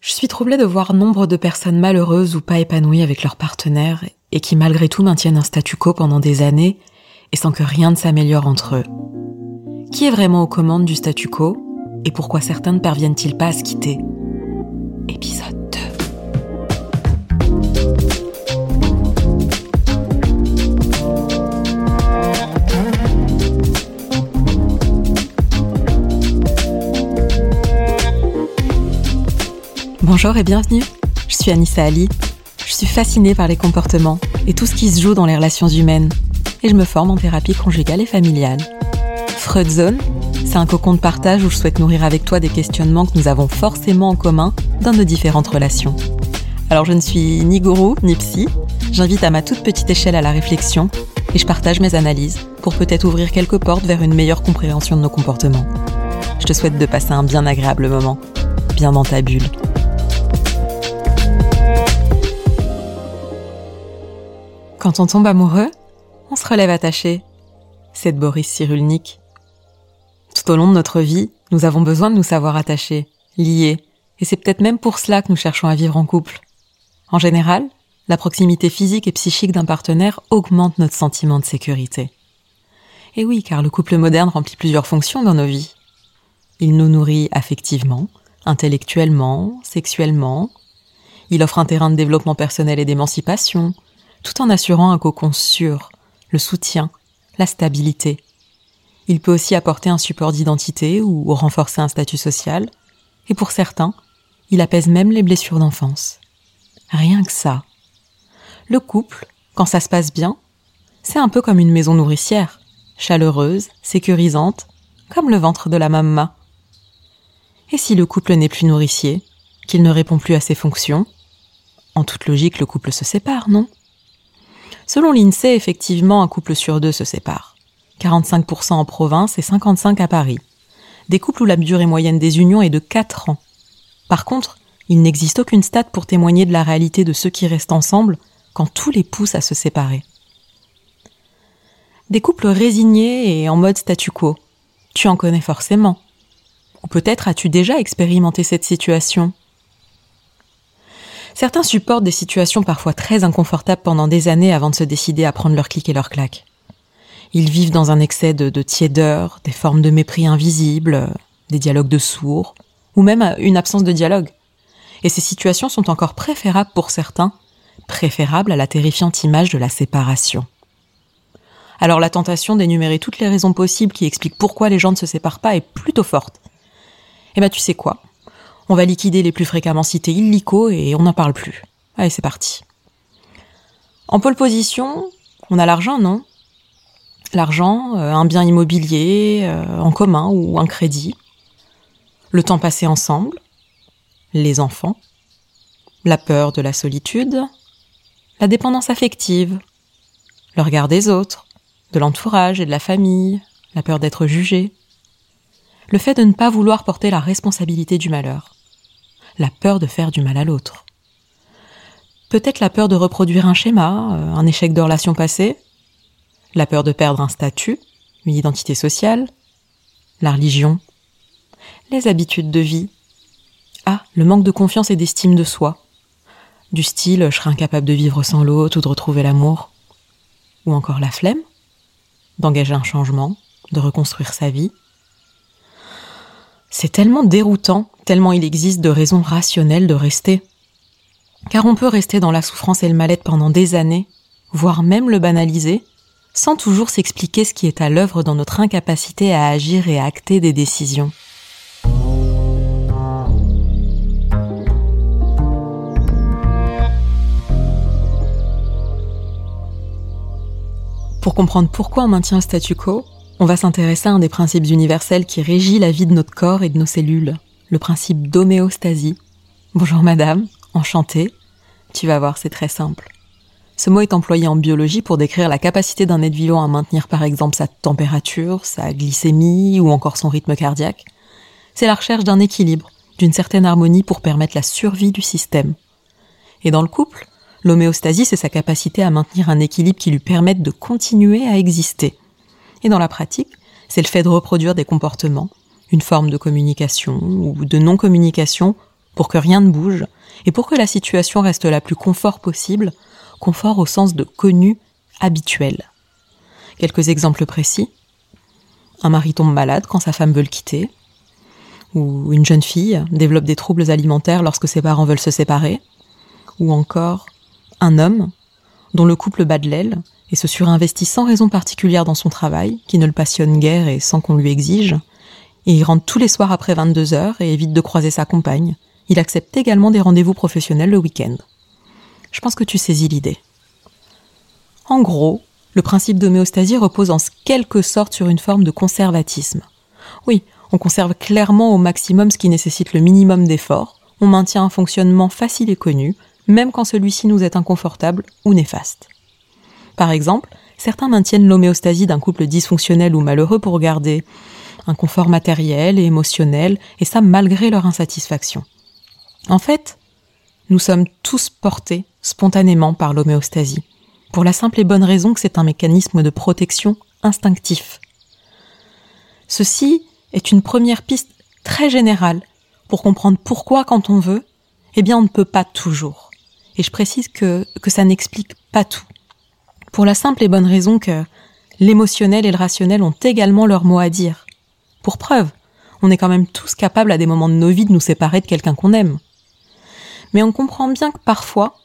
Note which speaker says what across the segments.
Speaker 1: Je suis troublée de voir nombre de personnes malheureuses ou pas épanouies avec leur partenaire et qui malgré tout maintiennent un statu quo pendant des années et sans que rien ne s'améliore entre eux. Qui est vraiment aux commandes du statu quo et pourquoi certains ne parviennent-ils pas à se quitter? Épisode Bonjour et bienvenue. Je suis Anissa Ali. Je suis fascinée par les comportements et tout ce qui se joue dans les relations humaines. Et je me forme en thérapie conjugale et familiale. Freud Zone, c'est un cocon de partage où je souhaite nourrir avec toi des questionnements que nous avons forcément en commun dans nos différentes relations. Alors je ne suis ni gourou ni psy. J'invite à ma toute petite échelle à la réflexion et je partage mes analyses pour peut-être ouvrir quelques portes vers une meilleure compréhension de nos comportements. Je te souhaite de passer un bien agréable moment, bien dans ta bulle. Quand on tombe amoureux, on se relève attaché. C'est Boris Cyrulnik. Tout au long de notre vie, nous avons besoin de nous savoir attachés, liés, et c'est peut-être même pour cela que nous cherchons à vivre en couple. En général, la proximité physique et psychique d'un partenaire augmente notre sentiment de sécurité. Et oui, car le couple moderne remplit plusieurs fonctions dans nos vies. Il nous nourrit affectivement, intellectuellement, sexuellement. Il offre un terrain de développement personnel et d'émancipation, tout en assurant un cocon sûr, le soutien, la stabilité. Il peut aussi apporter un support d'identité ou renforcer un statut social, et pour certains, il apaise même les blessures d'enfance. Rien que ça. Le couple, quand ça se passe bien, c'est un peu comme une maison nourricière, chaleureuse, sécurisante, comme le ventre de la mamma. Et si le couple n'est plus nourricier, qu'il ne répond plus à ses fonctions, en toute logique le couple se sépare, non? Selon l'INSEE, effectivement, un couple sur deux se sépare. 45% en province et 55% à Paris. Des couples où la durée moyenne des unions est de 4 ans. Par contre, il n'existe aucune stat pour témoigner de la réalité de ceux qui restent ensemble quand tout les pousse à se séparer. Des couples résignés et en mode statu quo. Tu en connais forcément. Ou peut-être as-tu déjà expérimenté cette situation? Certains supportent des situations parfois très inconfortables pendant des années avant de se décider à prendre leur clic et leur claque. Ils vivent dans un excès de, de tiédeur, des formes de mépris invisibles, des dialogues de sourds, ou même une absence de dialogue. Et ces situations sont encore préférables pour certains, préférables à la terrifiante image de la séparation. Alors la tentation d'énumérer toutes les raisons possibles qui expliquent pourquoi les gens ne se séparent pas est plutôt forte. Eh ben tu sais quoi? On va liquider les plus fréquemment cités illico et on n'en parle plus. Allez, c'est parti. En pole position, on a l'argent, non? L'argent, euh, un bien immobilier euh, en commun ou un crédit, le temps passé ensemble, les enfants, la peur de la solitude, la dépendance affective, le regard des autres, de l'entourage et de la famille, la peur d'être jugé, le fait de ne pas vouloir porter la responsabilité du malheur, la peur de faire du mal à l'autre. Peut-être la peur de reproduire un schéma, euh, un échec de relation passée, la peur de perdre un statut, une identité sociale, la religion, les habitudes de vie. Ah, le manque de confiance et d'estime de soi. Du style je serais incapable de vivre sans l'autre ou de retrouver l'amour. Ou encore la flemme, d'engager un changement, de reconstruire sa vie. C'est tellement déroutant, tellement il existe de raisons rationnelles de rester. Car on peut rester dans la souffrance et le mal-être pendant des années, voire même le banaliser, sans toujours s'expliquer ce qui est à l'œuvre dans notre incapacité à agir et à acter des décisions. Pour comprendre pourquoi on maintient le statu quo, on va s'intéresser à un des principes universels qui régit la vie de notre corps et de nos cellules, le principe d'homéostasie. Bonjour madame, enchantée. Tu vas voir, c'est très simple. Ce mot est employé en biologie pour décrire la capacité d'un être vivant à maintenir par exemple sa température, sa glycémie ou encore son rythme cardiaque. C'est la recherche d'un équilibre, d'une certaine harmonie pour permettre la survie du système. Et dans le couple, l'homéostasie, c'est sa capacité à maintenir un équilibre qui lui permette de continuer à exister. Et dans la pratique, c'est le fait de reproduire des comportements, une forme de communication ou de non-communication pour que rien ne bouge, et pour que la situation reste la plus confort possible, confort au sens de connu, habituel. Quelques exemples précis. Un mari tombe malade quand sa femme veut le quitter, ou une jeune fille développe des troubles alimentaires lorsque ses parents veulent se séparer, ou encore un homme dont le couple bat de l'aile et se surinvestit sans raison particulière dans son travail, qui ne le passionne guère et sans qu'on lui exige, et il rentre tous les soirs après 22 heures et évite de croiser sa compagne. Il accepte également des rendez-vous professionnels le week-end. Je pense que tu saisis l'idée. En gros, le principe d'homéostasie repose en quelque sorte sur une forme de conservatisme. Oui, on conserve clairement au maximum ce qui nécessite le minimum d'effort, on maintient un fonctionnement facile et connu, même quand celui-ci nous est inconfortable ou néfaste. Par exemple, certains maintiennent l'homéostasie d'un couple dysfonctionnel ou malheureux pour garder un confort matériel et émotionnel, et ça malgré leur insatisfaction. En fait, nous sommes tous portés spontanément par l'homéostasie, pour la simple et bonne raison que c'est un mécanisme de protection instinctif. Ceci est une première piste très générale pour comprendre pourquoi quand on veut, eh bien on ne peut pas toujours. Et je précise que, ça n'explique pas tout. Pour la simple et bonne raison que l'émotionnel et le rationnel ont également leur mot à dire. Pour preuve, on est quand même tous capables à des moments de nos vies de nous séparer de quelqu'un qu'on aime. Mais on comprend bien que parfois,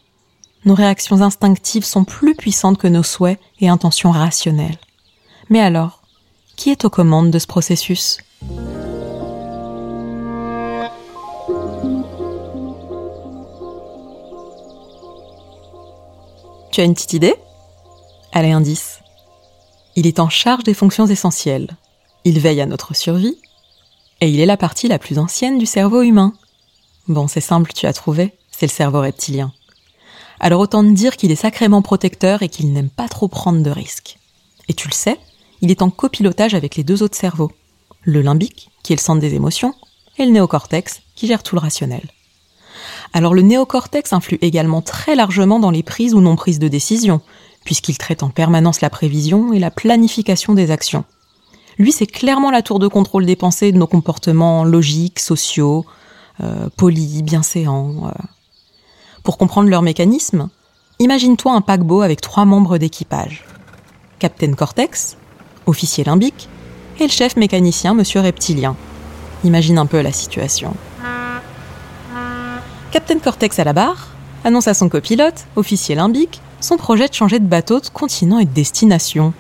Speaker 1: nos réactions instinctives sont plus puissantes que nos souhaits et intentions rationnelles. Mais alors, qui est aux commandes de ce processus? Tu as une petite idée? Allez, indice. Il est en charge des fonctions essentielles. Il veille à notre survie. Et il est la partie la plus ancienne du cerveau humain. Bon, c'est simple, tu as trouvé, c'est le cerveau reptilien. Alors autant te dire qu'il est sacrément protecteur et qu'il n'aime pas trop prendre de risques. Et tu le sais, il est en copilotage avec les deux autres cerveaux, le limbique, qui est le centre des émotions, et le néocortex, qui gère tout le rationnel. Alors le néocortex influe également très largement dans les prises ou non prises de décision, puisqu'il traite en permanence la prévision et la planification des actions. Lui, c'est clairement la tour de contrôle des pensées de nos comportements logiques, sociaux, euh, polis, bienséants. Euh. Pour comprendre leur mécanisme, imagine-toi un paquebot avec trois membres d'équipage. Captain Cortex, officier limbique, et le chef mécanicien, monsieur reptilien. Imagine un peu la situation. Captain Cortex à la barre annonce à son copilote, officier limbique, son projet de changer de bateau, de continent et de destination.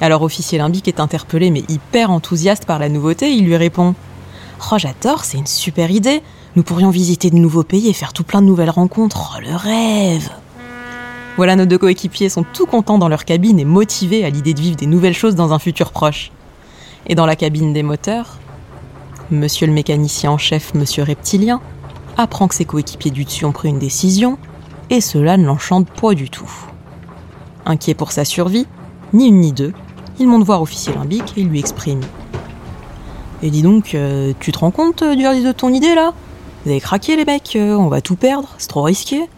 Speaker 1: Alors officier limbique est interpellé mais hyper enthousiaste par la nouveauté, il lui répond Oh j'adore, c'est une super idée. Nous pourrions visiter de nouveaux pays et faire tout plein de nouvelles rencontres. Oh le rêve voilà, nos deux coéquipiers sont tout contents dans leur cabine et motivés à l'idée de vivre des nouvelles choses dans un futur proche. Et dans la cabine des moteurs, monsieur le mécanicien en chef, monsieur Reptilien, apprend que ses coéquipiers du dessus ont pris une décision, et cela ne l'enchante pas du tout. Inquiet pour sa survie, ni une ni deux, il monte voir officier limbique et lui exprime. Et dis donc, euh, tu te rends compte euh, du risque de ton idée là? Vous avez craqué les mecs, euh, on va tout perdre, c'est trop risqué.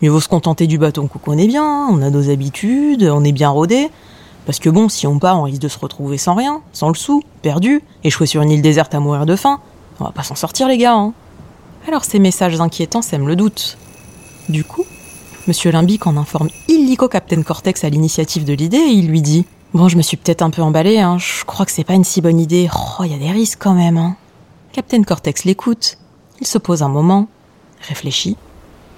Speaker 1: Mieux vaut se contenter du bâton qu'on connaît bien, on a nos habitudes, on est bien rodé. Parce que bon, si on part, on risque de se retrouver sans rien, sans le sou, perdu, échoué sur une île déserte à mourir de faim. On va pas s'en sortir, les gars, hein. Alors ces messages inquiétants sèment le doute. Du coup, Monsieur Limbic en informe illico Captain Cortex à l'initiative de l'idée et il lui dit Bon, je me suis peut-être un peu emballé, hein, je crois que c'est pas une si bonne idée. Oh, il y a des risques quand même, hein. Captain Cortex l'écoute, il se pose un moment, réfléchit,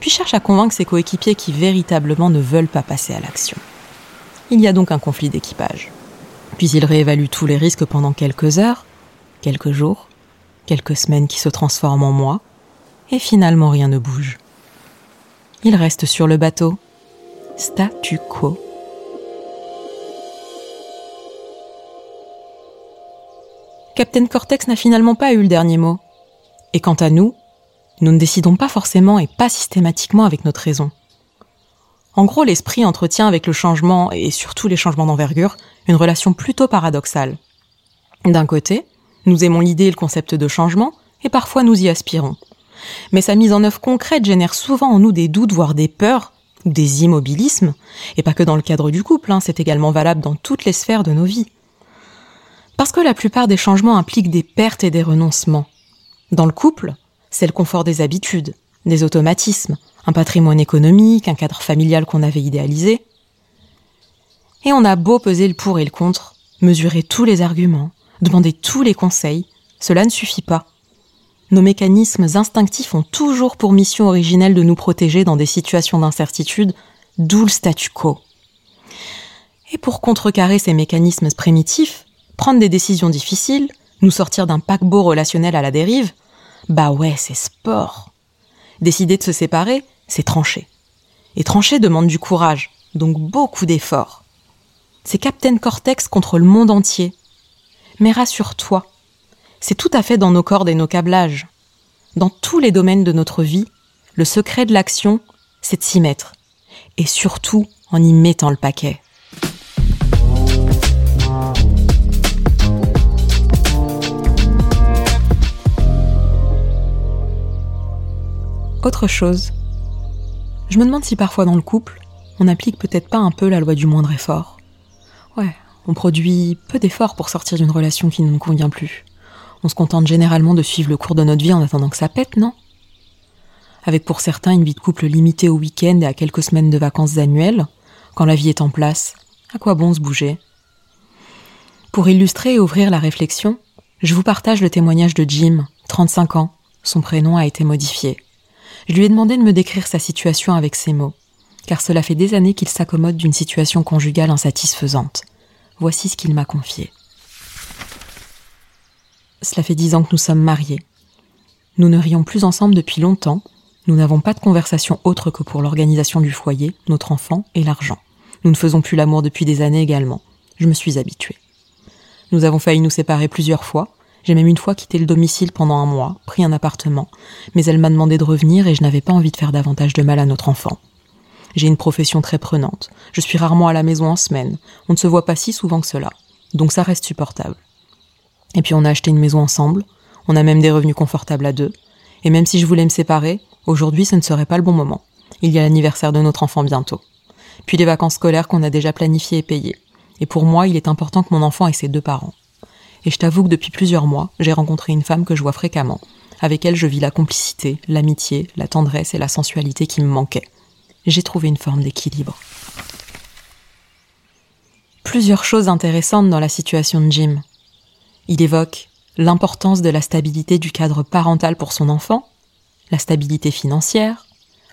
Speaker 1: puis cherche à convaincre ses coéquipiers qui véritablement ne veulent pas passer à l'action. Il y a donc un conflit d'équipage. Puis il réévalue tous les risques pendant quelques heures, quelques jours, quelques semaines qui se transforment en mois, et finalement rien ne bouge. Il reste sur le bateau, statu quo. Captain Cortex n'a finalement pas eu le dernier mot. Et quant à nous, nous ne décidons pas forcément et pas systématiquement avec notre raison. En gros, l'esprit entretient avec le changement, et surtout les changements d'envergure, une relation plutôt paradoxale. D'un côté, nous aimons l'idée et le concept de changement, et parfois nous y aspirons. Mais sa mise en œuvre concrète génère souvent en nous des doutes, voire des peurs, des immobilismes, et pas que dans le cadre du couple, hein, c'est également valable dans toutes les sphères de nos vies. Parce que la plupart des changements impliquent des pertes et des renoncements. Dans le couple, c'est le confort des habitudes, des automatismes, un patrimoine économique, un cadre familial qu'on avait idéalisé. Et on a beau peser le pour et le contre, mesurer tous les arguments, demander tous les conseils, cela ne suffit pas. Nos mécanismes instinctifs ont toujours pour mission originelle de nous protéger dans des situations d'incertitude, d'où le statu quo. Et pour contrecarrer ces mécanismes primitifs, prendre des décisions difficiles, nous sortir d'un paquebot relationnel à la dérive, bah ouais, c'est sport. Décider de se séparer, c'est trancher. Et trancher demande du courage, donc beaucoup d'efforts. C'est Captain Cortex contre le monde entier. Mais rassure-toi, c'est tout à fait dans nos cordes et nos câblages. Dans tous les domaines de notre vie, le secret de l'action, c'est de s'y mettre. Et surtout en y mettant le paquet. Autre chose. Je me demande si parfois dans le couple, on n'applique peut-être pas un peu la loi du moindre effort. Ouais, on produit peu d'efforts pour sortir d'une relation qui ne nous convient plus. On se contente généralement de suivre le cours de notre vie en attendant que ça pète, non? Avec pour certains une vie de couple limitée au week-end et à quelques semaines de vacances annuelles, quand la vie est en place, à quoi bon se bouger? Pour illustrer et ouvrir la réflexion, je vous partage le témoignage de Jim, 35 ans. Son prénom a été modifié. Je lui ai demandé de me décrire sa situation avec ces mots, car cela fait des années qu'il s'accommode d'une situation conjugale insatisfaisante. Voici ce qu'il m'a confié. Cela fait dix ans que nous sommes mariés. Nous ne rions plus ensemble depuis longtemps. Nous n'avons pas de conversation autre que pour l'organisation du foyer, notre enfant et l'argent. Nous ne faisons plus l'amour depuis des années également. Je me suis habituée. Nous avons failli nous séparer plusieurs fois, j'ai même une fois quitté le domicile pendant un mois, pris un appartement, mais elle m'a demandé de revenir et je n'avais pas envie de faire davantage de mal à notre enfant. J'ai une profession très prenante. Je suis rarement à la maison en semaine. On ne se voit pas si souvent que cela. Donc ça reste supportable. Et puis on a acheté une maison ensemble. On a même des revenus confortables à deux. Et même si je voulais me séparer, aujourd'hui ce ne serait pas le bon moment. Il y a l'anniversaire de notre enfant bientôt. Puis les vacances scolaires qu'on a déjà planifiées et payées. Et pour moi, il est important que mon enfant ait ses deux parents et je t'avoue que depuis plusieurs mois, j'ai rencontré une femme que je vois fréquemment. Avec elle, je vis la complicité, l'amitié, la tendresse et la sensualité qui me manquaient. J'ai trouvé une forme d'équilibre. Plusieurs choses intéressantes dans la situation de Jim. Il évoque l'importance de la stabilité du cadre parental pour son enfant, la stabilité financière,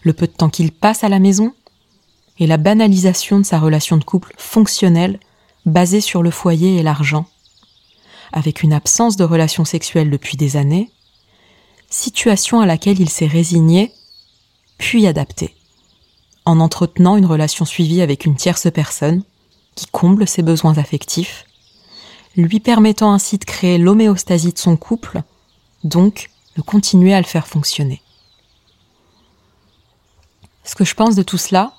Speaker 1: le peu de temps qu'il passe à la maison, et la banalisation de sa relation de couple fonctionnelle basée sur le foyer et l'argent. Avec une absence de relations sexuelles depuis des années, situation à laquelle il s'est résigné, puis adapté, en entretenant une relation suivie avec une tierce personne qui comble ses besoins affectifs, lui permettant ainsi de créer l'homéostasie de son couple, donc de continuer à le faire fonctionner. Ce que je pense de tout cela,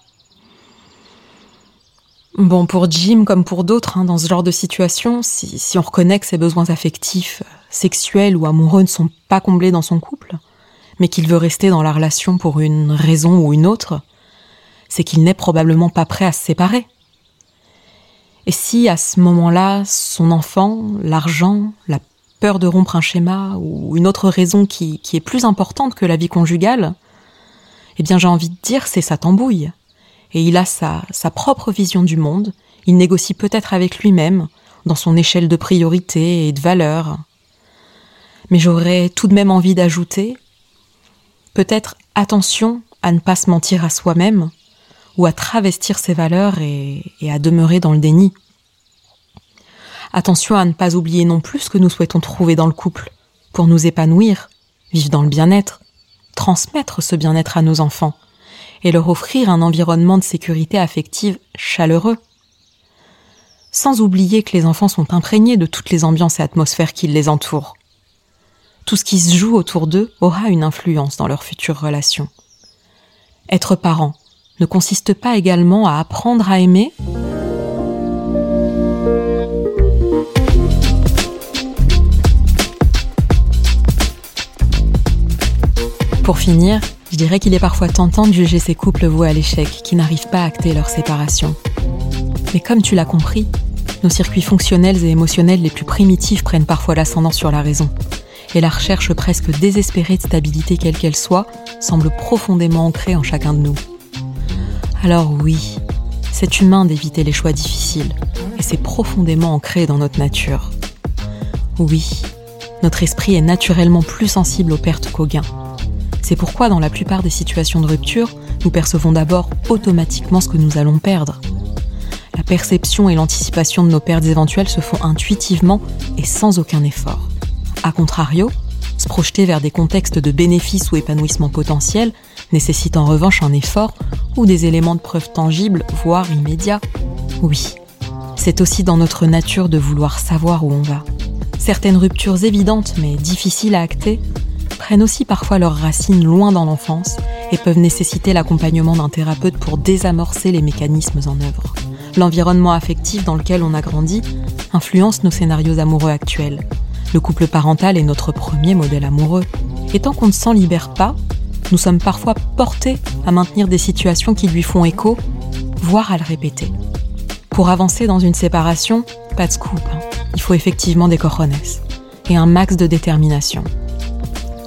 Speaker 1: Bon, pour Jim comme pour d'autres, hein, dans ce genre de situation, si, si on reconnaît que ses besoins affectifs, sexuels ou amoureux ne sont pas comblés dans son couple, mais qu'il veut rester dans la relation pour une raison ou une autre, c'est qu'il n'est probablement pas prêt à se séparer. Et si à ce moment-là, son enfant, l'argent, la peur de rompre un schéma ou une autre raison qui, est plus importante que la vie conjugale, eh bien j'ai envie de dire c'est sa tambouille. Et il a sa, sa propre vision du monde, il négocie peut-être avec lui-même, dans son échelle de priorité et de valeur. Mais j'aurais tout de même envie d'ajouter peut-être attention à ne pas se mentir à soi-même, ou à travestir ses valeurs et, à demeurer dans le déni. Attention à ne pas oublier non plus ce que nous souhaitons trouver dans le couple, pour nous épanouir, vivre dans le bien-être, transmettre ce bien-être à nos enfants, et leur offrir un environnement de sécurité affective chaleureux. Sans oublier que les enfants sont imprégnés de toutes les ambiances et atmosphères qui les entourent. Tout ce qui se joue autour d'eux aura une influence dans leurs futures relations. Être parent ne consiste pas également à apprendre à aimer Pour finir, je dirais qu'il est parfois tentant de juger ces couples voués à l'échec qui n'arrivent pas à acter leur séparation. Mais comme tu l'as compris, nos circuits fonctionnels et émotionnels les plus primitifs prennent parfois l'ascendant sur la raison. et la recherche presque désespérée de stabilité quelle qu'elle soit semble profondément ancrée en chacun de nous. Alors oui, c'est humain d'éviter les choix difficiles, et c'est profondément ancré dans notre nature. Oui, notre esprit est naturellement plus sensible aux pertes qu'aux gains. C'est pourquoi dans la plupart des situations de rupture, nous percevons d'abord automatiquement ce que nous allons perdre. La perception et l'anticipation de nos pertes éventuelles se font intuitivement et sans aucun effort. A contrario, se projeter vers des contextes de bénéfices ou épanouissement potentiel nécessite en revanche un effort ou des éléments de preuve tangibles, voire immédiats. Oui, c'est aussi dans notre nature de vouloir savoir où on va. Certaines ruptures évidentes mais difficiles à acter prennent aussi parfois leurs racines loin dans l'enfance et peuvent nécessiter l'accompagnement d'un thérapeute pour désamorcer les mécanismes en œuvre. L'environnement affectif dans lequel on a grandi influence nos scénarios amoureux actuels. Le couple parental est notre premier modèle amoureux. Et tant qu'on ne s'en libère pas, nous sommes parfois portés à maintenir des situations qui lui font écho, voire à le répéter. Pour avancer dans une séparation, pas de scoop, hein. il faut effectivement des cojones et un max de détermination.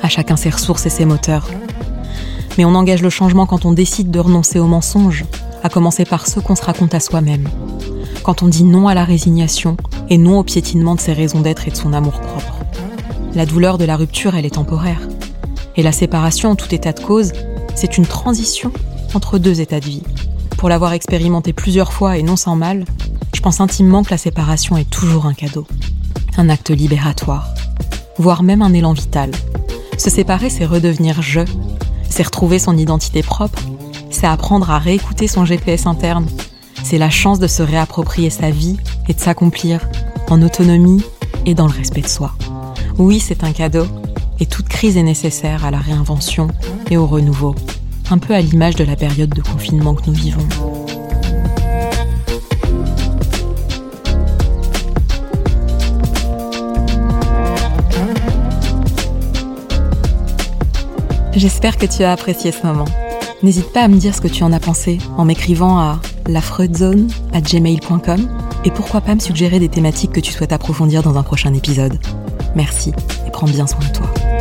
Speaker 1: À chacun ses ressources et ses moteurs. Mais on engage le changement quand on décide de renoncer aux mensonges, à commencer par ceux qu'on se raconte à soi-même. Quand on dit non à la résignation et non au piétinement de ses raisons d'être et de son amour propre. La douleur de la rupture, elle est temporaire. Et la séparation, en tout état de cause, c'est une transition entre deux états de vie. Pour l'avoir expérimenté plusieurs fois et non sans mal, je pense intimement que la séparation est toujours un cadeau, un acte libératoire, voire même un élan vital. Se séparer, c'est redevenir je, c'est retrouver son identité propre, c'est apprendre à réécouter son GPS interne, c'est la chance de se réapproprier sa vie et de s'accomplir en autonomie et dans le respect de soi. Oui, c'est un cadeau, et toute crise est nécessaire à la réinvention et au renouveau, un peu à l'image de la période de confinement que nous vivons. J'espère que tu as apprécié ce moment. N'hésite pas à me dire ce que tu en as pensé en m'écrivant à gmail.com et pourquoi pas me suggérer des thématiques que tu souhaites approfondir dans un prochain épisode. Merci prends bien soin de toi.